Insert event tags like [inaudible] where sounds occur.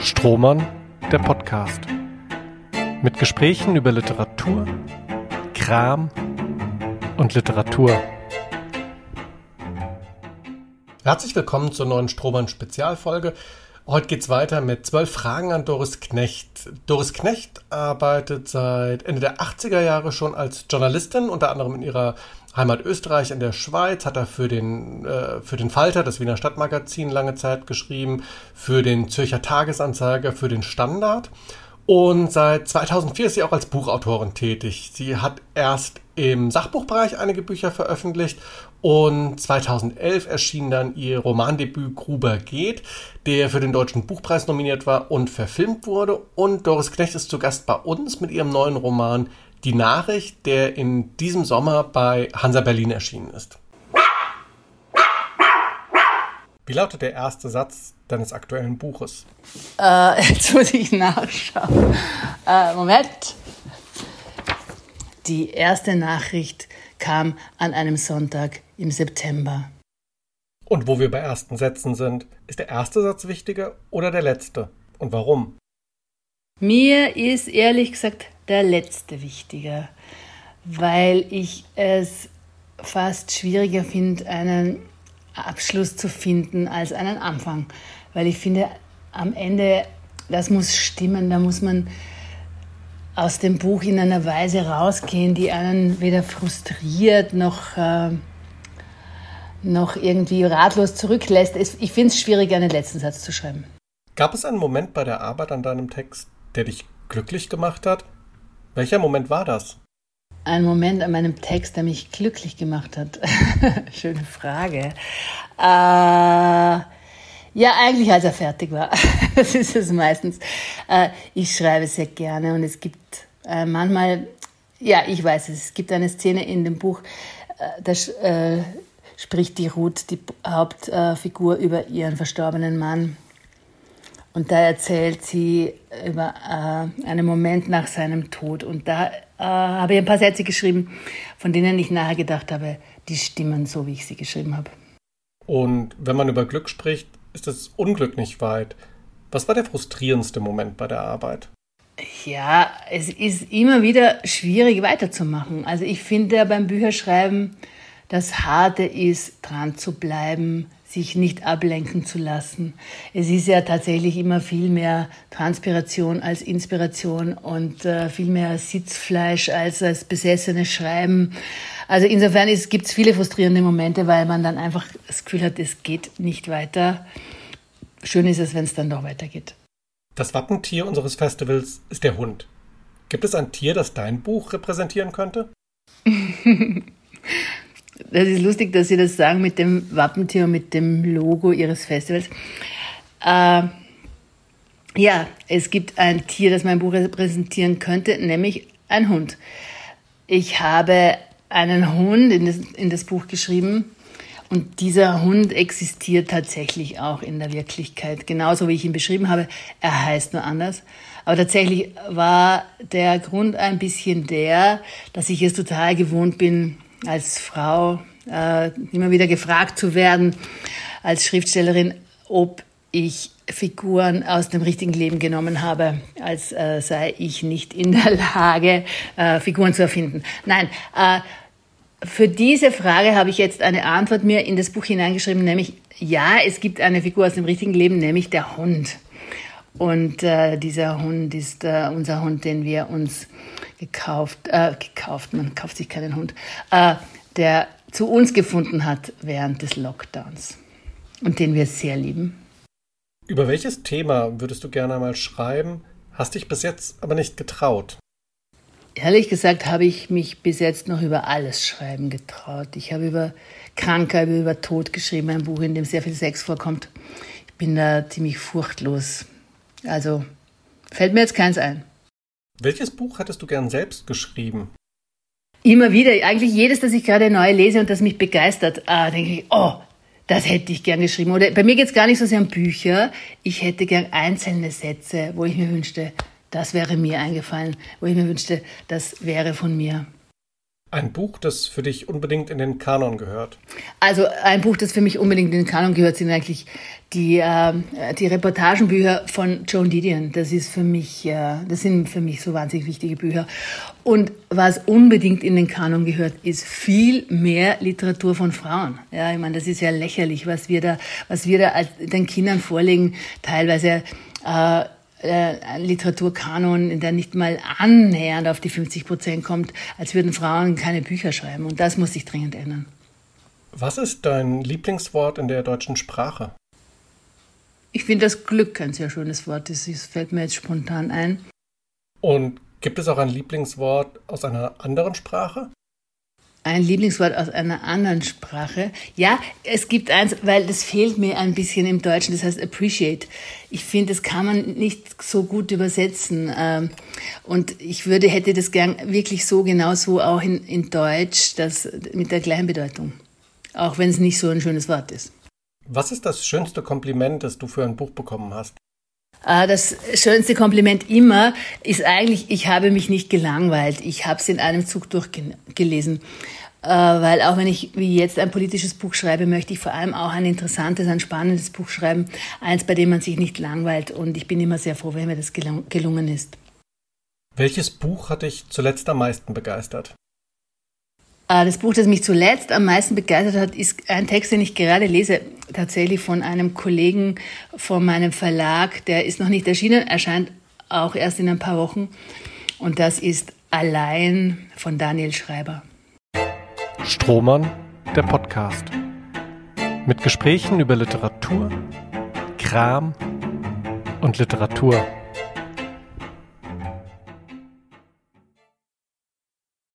Strohmann, der Podcast. Mit Gesprächen über Literatur, Kram und Literatur. Herzlich willkommen zur neuen Strohmann Spezialfolge. Heute geht's weiter mit zwölf Fragen an Doris Knecht. Doris Knecht arbeitet seit Ende der 80er Jahre schon als Journalistin, unter anderem in ihrer Heimat Österreich in der Schweiz, hat er für den, äh, für den Falter, das Wiener Stadtmagazin, lange Zeit geschrieben, für den Zürcher Tagesanzeiger, für den Standard. Und seit 2004 ist sie auch als Buchautorin tätig. Sie hat erst im Sachbuchbereich einige Bücher veröffentlicht und 2011 erschien dann ihr Romandebüt Gruber geht, der für den Deutschen Buchpreis nominiert war und verfilmt wurde. Und Doris Knecht ist zu Gast bei uns mit ihrem neuen Roman Die Nachricht, der in diesem Sommer bei Hansa Berlin erschienen ist. Wie lautet der erste Satz deines aktuellen Buches? Äh, [laughs] jetzt muss ich nachschauen. Äh, Moment. Die erste Nachricht kam an einem Sonntag im September. Und wo wir bei ersten Sätzen sind, ist der erste Satz wichtiger oder der letzte? Und warum? Mir ist ehrlich gesagt der letzte wichtiger, weil ich es fast schwieriger finde, einen Abschluss zu finden als einen Anfang. Weil ich finde, am Ende, das muss stimmen, da muss man aus dem Buch in einer Weise rausgehen, die einen weder frustriert noch, äh, noch irgendwie ratlos zurücklässt. Ich finde es schwierig, einen letzten Satz zu schreiben. Gab es einen Moment bei der Arbeit an deinem Text, der dich glücklich gemacht hat? Welcher Moment war das? Ein Moment an meinem Text, der mich glücklich gemacht hat. [laughs] Schöne Frage. Äh, ja, eigentlich als er fertig war. [laughs] das ist es meistens. Äh, ich schreibe sehr gerne und es gibt äh, manchmal, ja, ich weiß es, es gibt eine Szene in dem Buch, äh, da äh, spricht die Ruth, die Hauptfigur, über ihren verstorbenen Mann. Und da erzählt sie über äh, einen Moment nach seinem Tod. Und da äh, habe ich ein paar Sätze geschrieben, von denen ich nachher gedacht habe, die stimmen so, wie ich sie geschrieben habe. Und wenn man über Glück spricht, ist das Unglück nicht weit. Was war der frustrierendste Moment bei der Arbeit? Ja, es ist immer wieder schwierig weiterzumachen. Also ich finde beim Bücherschreiben, das Harte ist, dran zu bleiben, sich nicht ablenken zu lassen. Es ist ja tatsächlich immer viel mehr Transpiration als Inspiration und äh, viel mehr Sitzfleisch als das besessene Schreiben. Also insofern gibt es viele frustrierende Momente, weil man dann einfach das Gefühl hat, es geht nicht weiter. Schön ist es, wenn es dann doch weitergeht. Das Wappentier unseres Festivals ist der Hund. Gibt es ein Tier, das dein Buch repräsentieren könnte? [laughs] Das ist lustig, dass Sie das sagen mit dem Wappentier und mit dem Logo Ihres Festivals. Äh, ja, es gibt ein Tier, das mein Buch repräsentieren könnte, nämlich ein Hund. Ich habe einen Hund in das, in das Buch geschrieben und dieser Hund existiert tatsächlich auch in der Wirklichkeit, genauso wie ich ihn beschrieben habe. Er heißt nur anders. Aber tatsächlich war der Grund ein bisschen der, dass ich es total gewohnt bin, als Frau äh, immer wieder gefragt zu werden, als Schriftstellerin, ob ich Figuren aus dem richtigen Leben genommen habe, als äh, sei ich nicht in der Lage, äh, Figuren zu erfinden. Nein, äh, für diese Frage habe ich jetzt eine Antwort mir in das Buch hineingeschrieben, nämlich ja, es gibt eine Figur aus dem richtigen Leben, nämlich der Hund. Und äh, dieser Hund ist äh, unser Hund, den wir uns gekauft, äh, gekauft, man kauft sich keinen Hund, äh, der zu uns gefunden hat während des Lockdowns und den wir sehr lieben. Über welches Thema würdest du gerne einmal schreiben, hast dich bis jetzt aber nicht getraut? Ehrlich gesagt habe ich mich bis jetzt noch über alles schreiben getraut. Ich habe über Krankheit, über Tod geschrieben, ein Buch, in dem sehr viel Sex vorkommt. Ich bin da ziemlich furchtlos. Also fällt mir jetzt keins ein. Welches Buch hattest du gern selbst geschrieben? Immer wieder, eigentlich jedes, das ich gerade neu lese und das mich begeistert, ah, denke ich, oh, das hätte ich gern geschrieben. Oder bei mir geht es gar nicht so sehr um Bücher. Ich hätte gern einzelne Sätze, wo ich mir wünschte, das wäre mir eingefallen, wo ich mir wünschte, das wäre von mir. Ein Buch, das für dich unbedingt in den Kanon gehört. Also ein Buch, das für mich unbedingt in den Kanon gehört, sind eigentlich die, äh, die Reportagenbücher von Joan Didion. Das ist für mich, äh, das sind für mich so wahnsinnig wichtige Bücher. Und was unbedingt in den Kanon gehört, ist viel mehr Literatur von Frauen. Ja, ich meine, das ist ja lächerlich, was wir da, was wir da den Kindern vorlegen, teilweise. Äh, äh, Literaturkanon, der nicht mal annähernd auf die 50 Prozent kommt, als würden Frauen keine Bücher schreiben. Und das muss sich dringend ändern. Was ist dein Lieblingswort in der deutschen Sprache? Ich finde das Glück ein sehr schönes Wort. Das fällt mir jetzt spontan ein. Und gibt es auch ein Lieblingswort aus einer anderen Sprache? Ein Lieblingswort aus einer anderen Sprache. Ja, es gibt eins, weil das fehlt mir ein bisschen im Deutschen, das heißt appreciate. Ich finde, das kann man nicht so gut übersetzen. Ähm, und ich würde, hätte das gern wirklich so genauso auch in, in Deutsch, das mit der gleichen Bedeutung. Auch wenn es nicht so ein schönes Wort ist. Was ist das schönste Kompliment, das du für ein Buch bekommen hast? Ah, das schönste Kompliment immer ist eigentlich, ich habe mich nicht gelangweilt. Ich habe es in einem Zug durchgelesen. Äh, weil auch wenn ich wie jetzt ein politisches Buch schreibe, möchte ich vor allem auch ein interessantes, ein spannendes Buch schreiben. Eins, bei dem man sich nicht langweilt. Und ich bin immer sehr froh, wenn mir das gelungen ist. Welches Buch hat dich zuletzt am meisten begeistert? Ah, das Buch, das mich zuletzt am meisten begeistert hat, ist ein Text, den ich gerade lese, tatsächlich von einem Kollegen von meinem Verlag. Der ist noch nicht erschienen, erscheint auch erst in ein paar Wochen. Und das ist Allein von Daniel Schreiber. Strohmann, der Podcast. Mit Gesprächen über Literatur, Kram und Literatur.